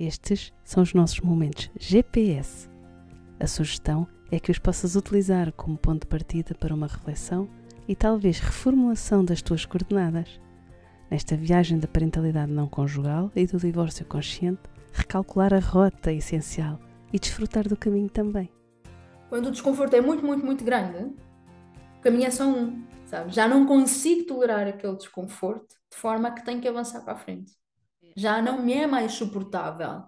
Estes são os nossos momentos GPS. A sugestão é que os possas utilizar como ponto de partida para uma reflexão e talvez reformulação das tuas coordenadas. Nesta viagem da parentalidade não conjugal e do divórcio consciente, recalcular a rota essencial e desfrutar do caminho também. Quando o desconforto é muito, muito, muito grande, o caminho é só um, sabe? Já não consigo tolerar aquele desconforto de forma que tenho que avançar para a frente. Já não me é mais suportável.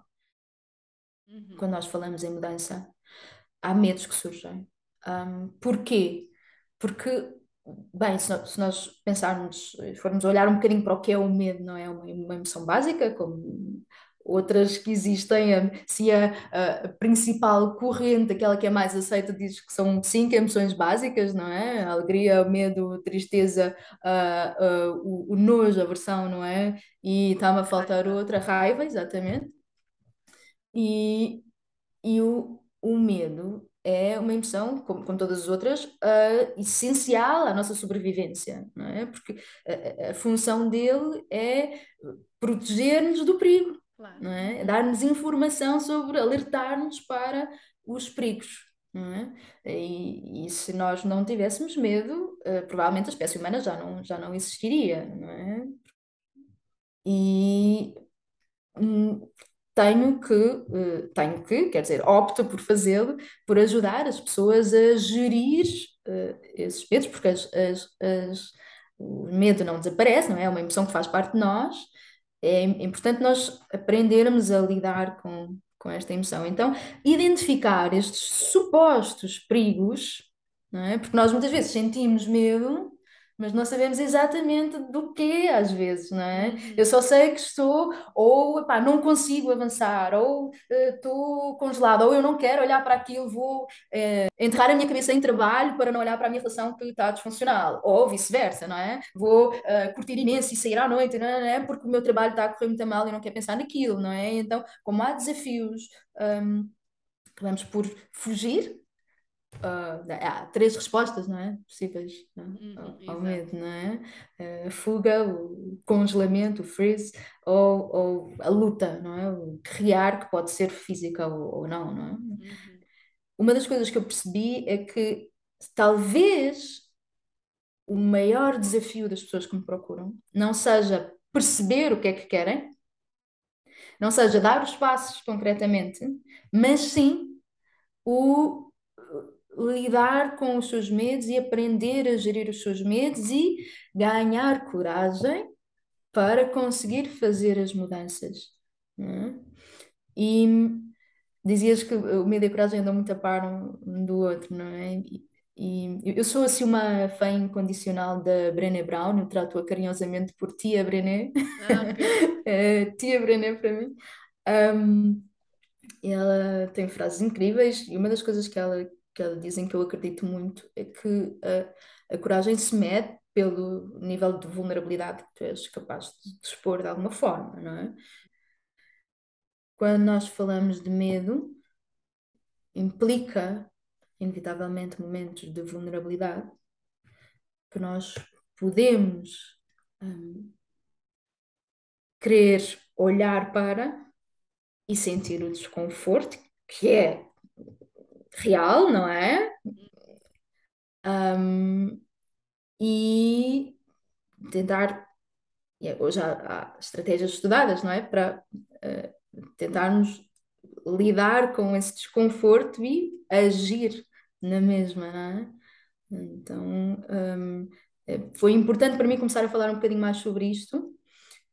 Uhum. Quando nós falamos em mudança, há medos que surgem. Um, porquê? Porque Bem, se nós, se nós pensarmos, formos olhar um bocadinho para o que é o medo, não é uma, uma emoção básica, como outras que existem, se a, a, principal corrente, aquela que é mais aceita, diz que são cinco emoções básicas, não é? Alegria, o medo, tristeza, a, o, o nojo, aversão, não é? E está-me a faltar outra, raiva, exatamente. E, e o, o medo é uma emoção, como, como todas as outras, uh, essencial à nossa sobrevivência, não é? Porque a, a função dele é proteger-nos do perigo, claro. não é? Dar-nos informação sobre, alertar-nos para os perigos. É? E, e, se nós não tivéssemos medo, uh, provavelmente a espécie humana já não, já não existiria, não é? E hum, tenho que, uh, tenho que, quer dizer, opto por fazê-lo, por ajudar as pessoas a gerir uh, esses medos, porque as, as, as, o medo não desaparece, não é? É uma emoção que faz parte de nós. É importante nós aprendermos a lidar com, com esta emoção. Então, identificar estes supostos perigos, é? Porque nós muitas vezes sentimos medo mas não sabemos exatamente do que às vezes, não é? Uhum. Eu só sei que estou, ou epá, não consigo avançar, ou uh, estou congelado, ou eu não quero olhar para aquilo, vou uh, enterrar a minha cabeça em trabalho para não olhar para a minha relação que está disfuncional, ou vice-versa, não é? Vou uh, curtir imenso e sair à noite, não é? não é? Porque o meu trabalho está a correr muito mal e não quero pensar naquilo, não é? Então, como há desafios. Um, vamos por fugir Uh, há três respostas, não é? Possíveis não é? Uhum, ao, ao medo, não é? Uh, fuga, o congelamento, o freeze, ou, ou, a luta, não é? O criar, que pode ser física ou, ou não, não é? Uhum. Uma das coisas que eu percebi é que talvez o maior desafio das pessoas que me procuram não seja perceber o que é que querem, não seja dar os passos concretamente, mas sim o lidar com os seus medos e aprender a gerir os seus medos e ganhar coragem para conseguir fazer as mudanças. É? E dizias que o medo e a coragem andam muito a par um do outro, não é? E, e eu sou assim uma fã incondicional da Brené Brown, eu trato-a carinhosamente por tia Brené, ah, okay. é, tia Brené para mim. Um, ela tem frases incríveis e uma das coisas que ela que dizem que eu acredito muito, é que a, a coragem se mede pelo nível de vulnerabilidade que tu és capaz de dispor de alguma forma, não é? Quando nós falamos de medo, implica, inevitavelmente, momentos de vulnerabilidade que nós podemos hum, querer olhar para e sentir o desconforto, que é real, não é? Um, e tentar. Hoje há, há, estratégias estudadas, não é? Para uh, tentarmos lidar com esse desconforto e agir na mesma, não é? Então, um, é, foi importante para mim começar a falar um bocadinho mais sobre isto,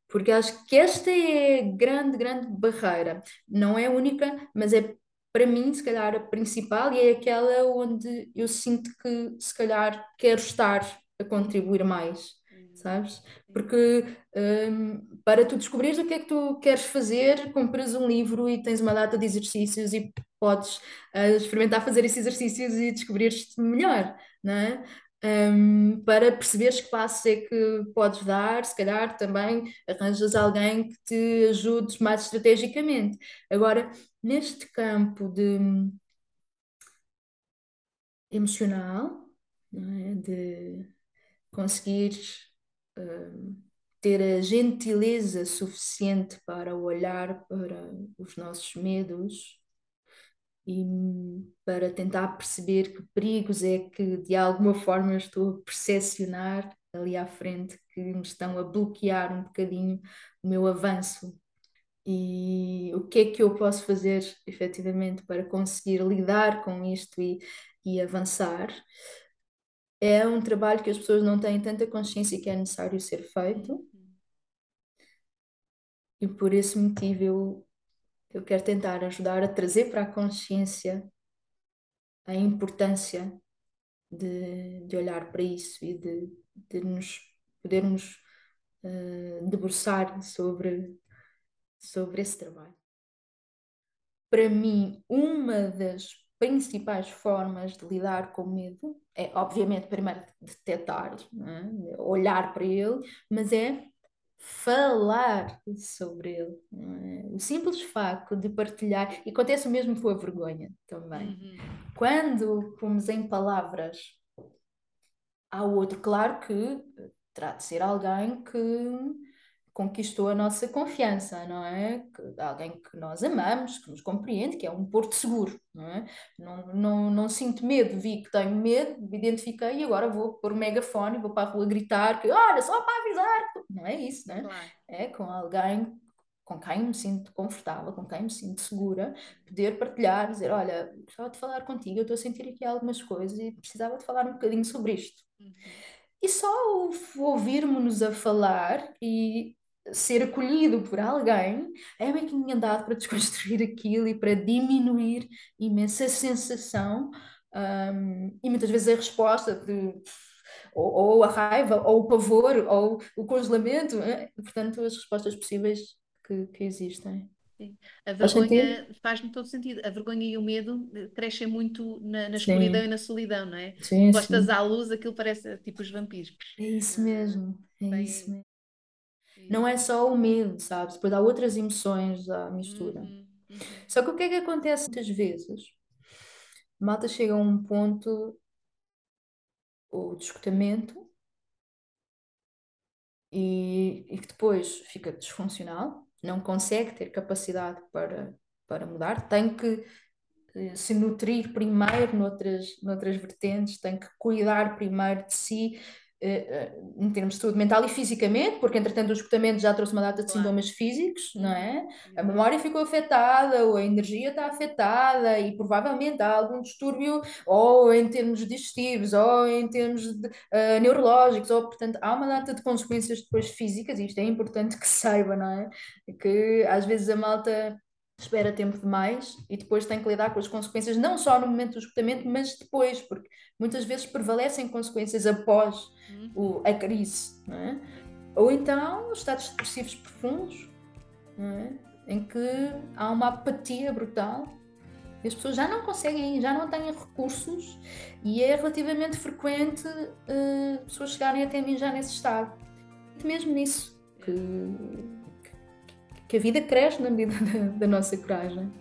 porque acho que esta é grande, grande barreira. Não é única, mas é para mim, se calhar, a principal e é aquela onde eu sinto que, se calhar, quero estar a contribuir mais, uhum. sabes? Porque um, para tu descobrires o que é que tu queres fazer, compras um livro e tens uma data de exercícios e podes uh, experimentar fazer esses exercícios e descobrir-te melhor, não é? Um, para perceberes que passos é que podes dar, se calhar também arranjas alguém que te ajude mais estrategicamente. Agora, neste campo de emocional, é? de conseguir uh, ter a gentileza suficiente para olhar para os nossos medos e para tentar perceber que perigos é que de alguma forma estou a percepcionar ali à frente que me estão a bloquear um bocadinho o meu avanço. E o que é que eu posso fazer efetivamente para conseguir lidar com isto e, e avançar? É um trabalho que as pessoas não têm tanta consciência que é necessário ser feito. E por esse motivo eu, eu quero tentar ajudar a trazer para a consciência a importância de, de olhar para isso e de, de nos podermos uh, debruçar sobre, sobre esse trabalho. Para mim, uma das principais formas de lidar com o medo é, obviamente, primeiro detectar, é? olhar para ele, mas é falar sobre ele. É? O simples facto de partilhar, e acontece o mesmo com a vergonha também. Uhum. Quando pomos em palavras ao outro, claro que terá de ser alguém que conquistou a nossa confiança, não é? Que, alguém que nós amamos, que nos compreende, que é um porto seguro, não é? Não, não, não sinto medo, vi que tenho medo, me identifiquei e agora vou pôr o megafone, vou para a rua gritar que, olha, só para avisar, não é isso, não é? Claro. É com alguém com quem me sinto confortável, com quem me sinto segura, poder partilhar, dizer, olha, gostava de falar contigo, eu estou a sentir aqui algumas coisas e precisava de falar um bocadinho sobre isto. Uhum. E só ouvirmos-nos a falar e ser acolhido por alguém é bem que andado para desconstruir aquilo e para diminuir imensa sensação um, e muitas vezes a resposta de ou, ou, a raiva, ou o pavor, ou o congelamento, é? portanto as respostas possíveis que, que existem. Sim. A vergonha faz-me todo sentido. A vergonha e o medo crescem muito na, na escuridão e na solidão, não é? Sim, Gostas sim. à luz, aquilo parece tipo os vampiros. É isso mesmo, é Bem, isso mesmo. Não é só o medo, sabes? Depois há outras emoções à mistura. Uhum, uhum. Só que o que é que acontece muitas vezes? A malta chega a um ponto ou de esgotamento e, e que depois fica disfuncional, não consegue ter capacidade para, para mudar, tem que eh, se nutrir primeiro noutras, noutras vertentes, tem que cuidar primeiro de si, em termos de saúde mental e fisicamente, porque entretanto o esgotamento já trouxe uma data de sintomas físicos, não é? A memória ficou afetada, ou a energia está afetada e provavelmente há algum distúrbio, ou em termos digestivos, ou em termos de, uh, neurológicos, ou portanto há uma data de consequências depois físicas, e isto é importante que saiba, não é? Que às vezes a malta espera tempo demais e depois tem que lidar com as consequências, não só no momento do esgotamento, mas depois, porque muitas vezes prevalecem consequências após uhum. o, a crise. É? Ou então os estados depressivos profundos, é? em que há uma apatia brutal e as pessoas já não conseguem, já não têm recursos e é relativamente frequente uh, pessoas chegarem até mim já nesse estado. Mesmo nisso, que que a vida cresce na medida da, da nossa coragem.